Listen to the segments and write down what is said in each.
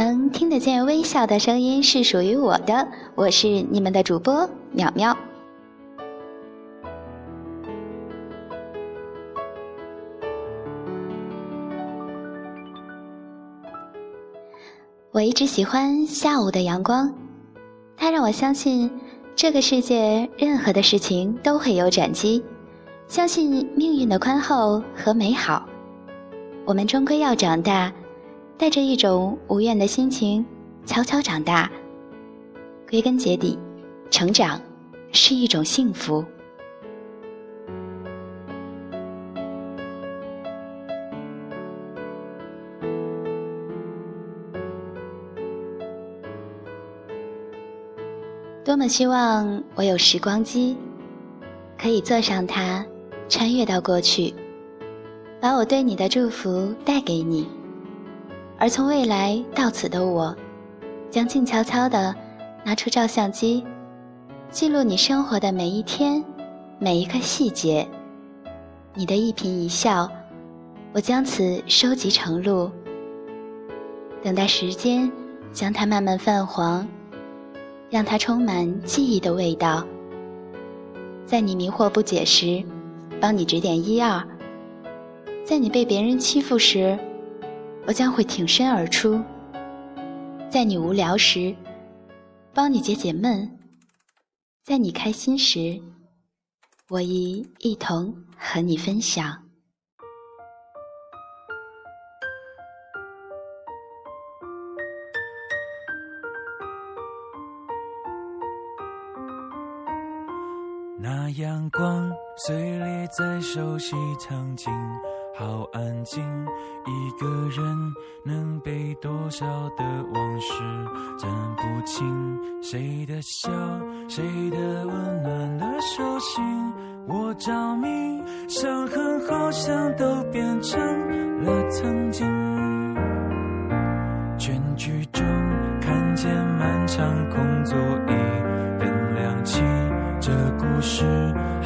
能听得见微笑的声音是属于我的，我是你们的主播淼淼。我一直喜欢下午的阳光，它让我相信这个世界任何的事情都会有转机，相信命运的宽厚和美好。我们终归要长大。带着一种无怨的心情，悄悄长大。归根结底，成长是一种幸福。多么希望我有时光机，可以坐上它，穿越到过去，把我对你的祝福带给你。而从未来到此的我，将静悄悄地拿出照相机，记录你生活的每一天，每一个细节。你的一颦一笑，我将此收集成录，等待时间将它慢慢泛黄，让它充满记忆的味道。在你迷惑不解时，帮你指点一二；在你被别人欺负时，我将会挺身而出，在你无聊时帮你解解闷，在你开心时，我亦一同和你分享。那阳光碎裂在熟悉场景。好安静，一个人能背多少的往事，分不清谁的笑，谁的温暖的手心。我着迷，伤痕好像都变成了曾经。全剧终，看见漫长空座椅灯亮起，这故事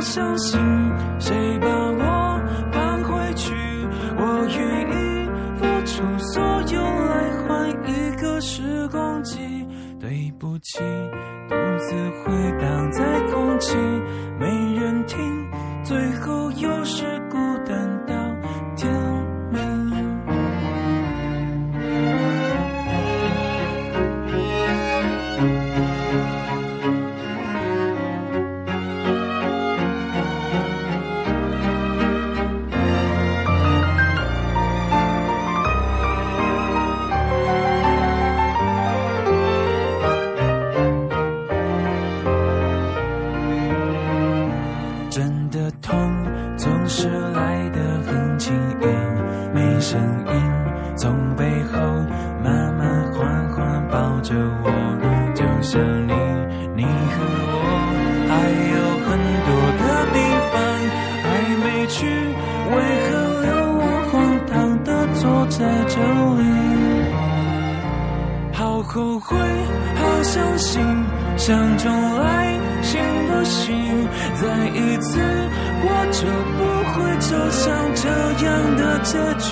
相信谁把总是来得很轻易，没声音，从背后慢慢缓缓抱着我，就像你，你和我还有很多的地方还没去，为何留我荒唐的坐在这里？好后悔，好伤心，想重来行不行？再一次，我就不会走向这样的结局。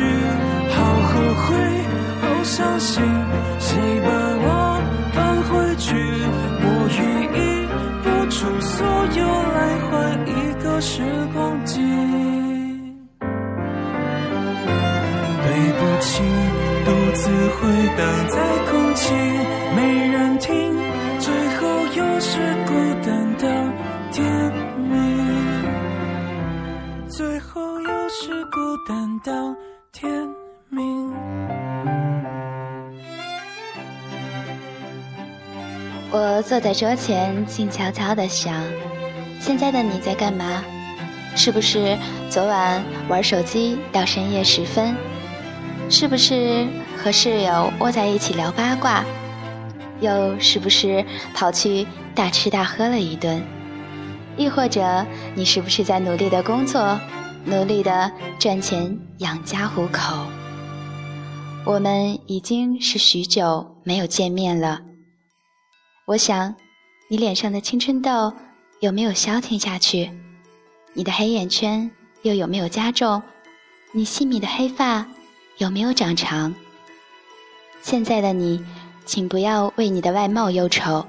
好后悔，好伤心，谁把我放回去？我愿意付出所有来换一个时光机。对不起，独自回荡在空气，没人听，最后又是是孤单到天明。我坐在桌前，静悄悄地想：现在的你在干嘛？是不是昨晚玩手机到深夜时分？是不是和室友窝在一起聊八卦，又是不是跑去大吃大喝了一顿，亦或者你是不是在努力的工作，努力的赚钱养家糊口？我们已经是许久没有见面了，我想，你脸上的青春痘有没有消停下去？你的黑眼圈又有没有加重？你细密的黑发有没有长长？现在的你，请不要为你的外貌忧愁，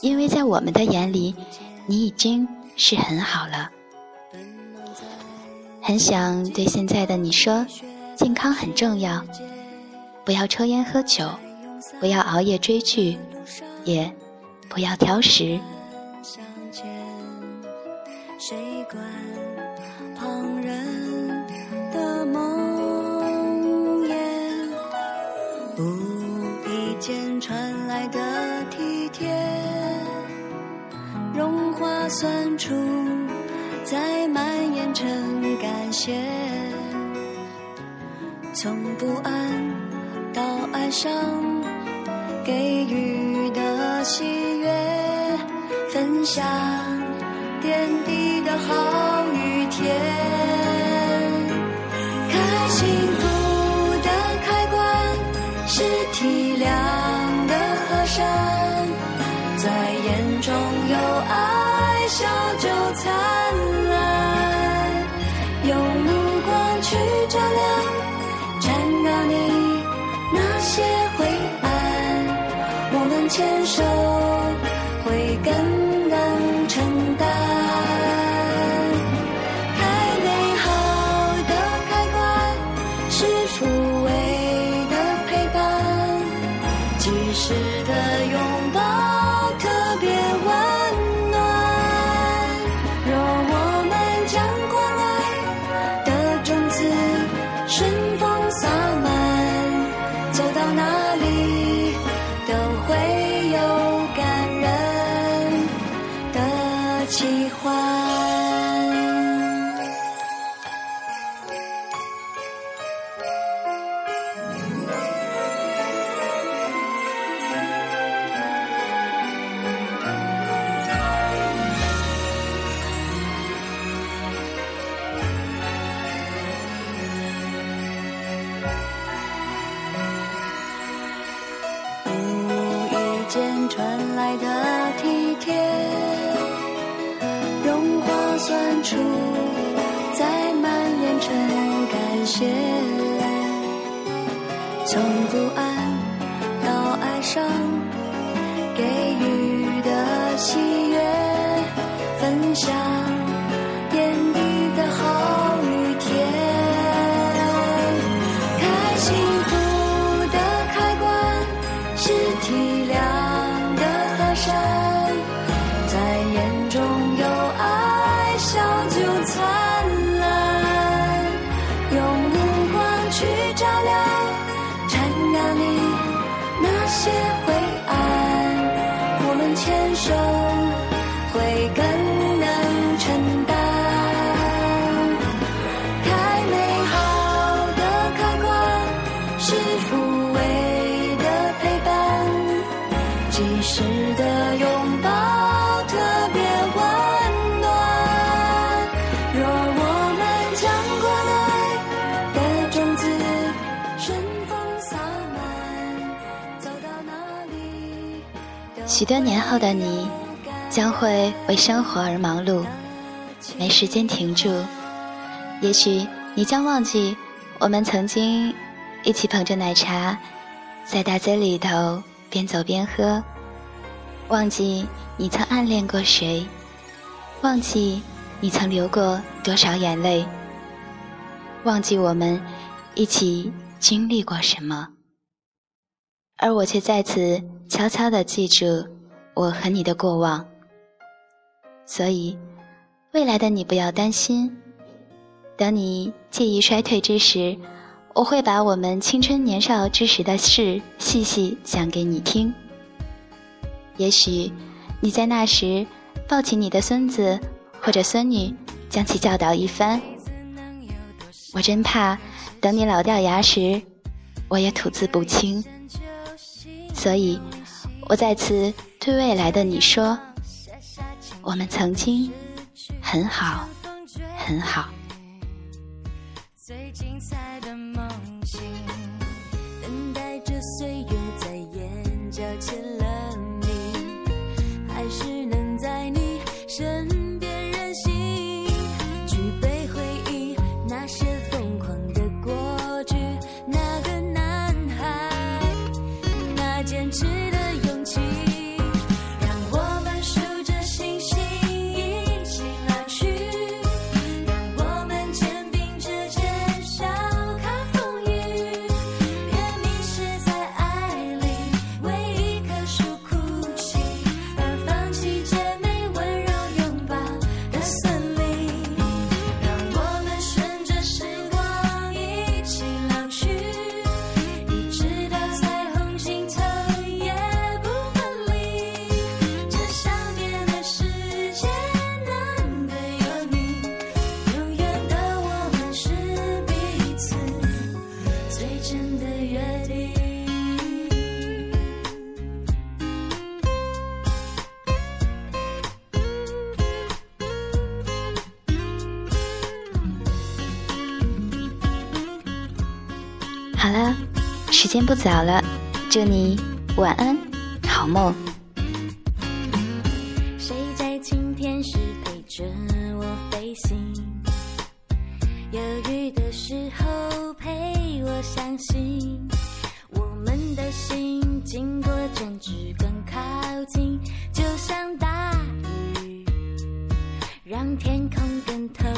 因为在我们的眼里，你已经是很好了。很想对现在的你说，健康很重要，不要抽烟喝酒，不要熬夜追剧，也不要挑食。谁管旁人的梦魇？无意间传来的体贴，融化酸楚，再蔓延成感谢。从不安到爱上，给予的喜悦，分享。点滴的好与甜，开幸福的开关是体谅的和善，在眼中有爱，笑就灿烂。及时的拥抱。处，在蔓延成感谢。从不安到爱上。许多年后的你，将会为生活而忙碌，没时间停住。也许你将忘记我们曾经一起捧着奶茶，在大街里头边走边喝，忘记你曾暗恋过谁，忘记你曾流过多少眼泪，忘记我们一起经历过什么，而我却在此悄悄地记住。我和你的过往，所以未来的你不要担心。等你记忆衰退之时，我会把我们青春年少之时的事细细讲给你听。也许你在那时抱起你的孙子或者孙女，将其教导一番。我真怕等你老掉牙时，我也吐字不清，所以，我在此对未来的你说：我们曾经很好，很好。最精彩的梦境，等待着岁月在眼角牵了你，还是能在你身。好了，时间不早了，祝你晚安，好梦。谁在晴天时陪着我飞行？犹豫的时候陪我相信，我们的心经过争执更靠近，就像大雨，让天空更透